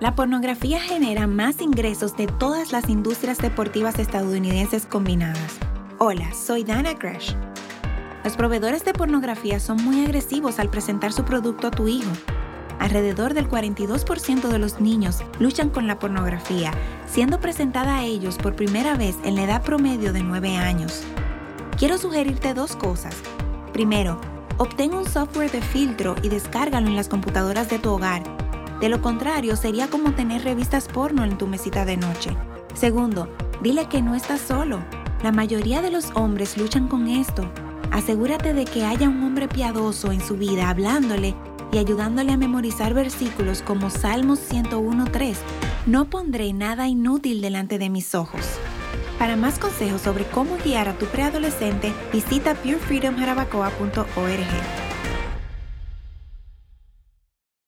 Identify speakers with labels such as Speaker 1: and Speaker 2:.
Speaker 1: La pornografía genera más ingresos de todas las industrias deportivas estadounidenses combinadas. Hola, soy Dana Gresh. Los proveedores de pornografía son muy agresivos al presentar su producto a tu hijo. Alrededor del 42% de los niños luchan con la pornografía, siendo presentada a ellos por primera vez en la edad promedio de 9 años. Quiero sugerirte dos cosas. Primero, obtén un software de filtro y descárgalo en las computadoras de tu hogar de lo contrario, sería como tener revistas porno en tu mesita de noche. Segundo, dile que no estás solo. La mayoría de los hombres luchan con esto. Asegúrate de que haya un hombre piadoso en su vida hablándole y ayudándole a memorizar versículos como Salmos 101.3. No pondré nada inútil delante de mis ojos. Para más consejos sobre cómo guiar a tu preadolescente, visita purefreedomjarabacoa.org.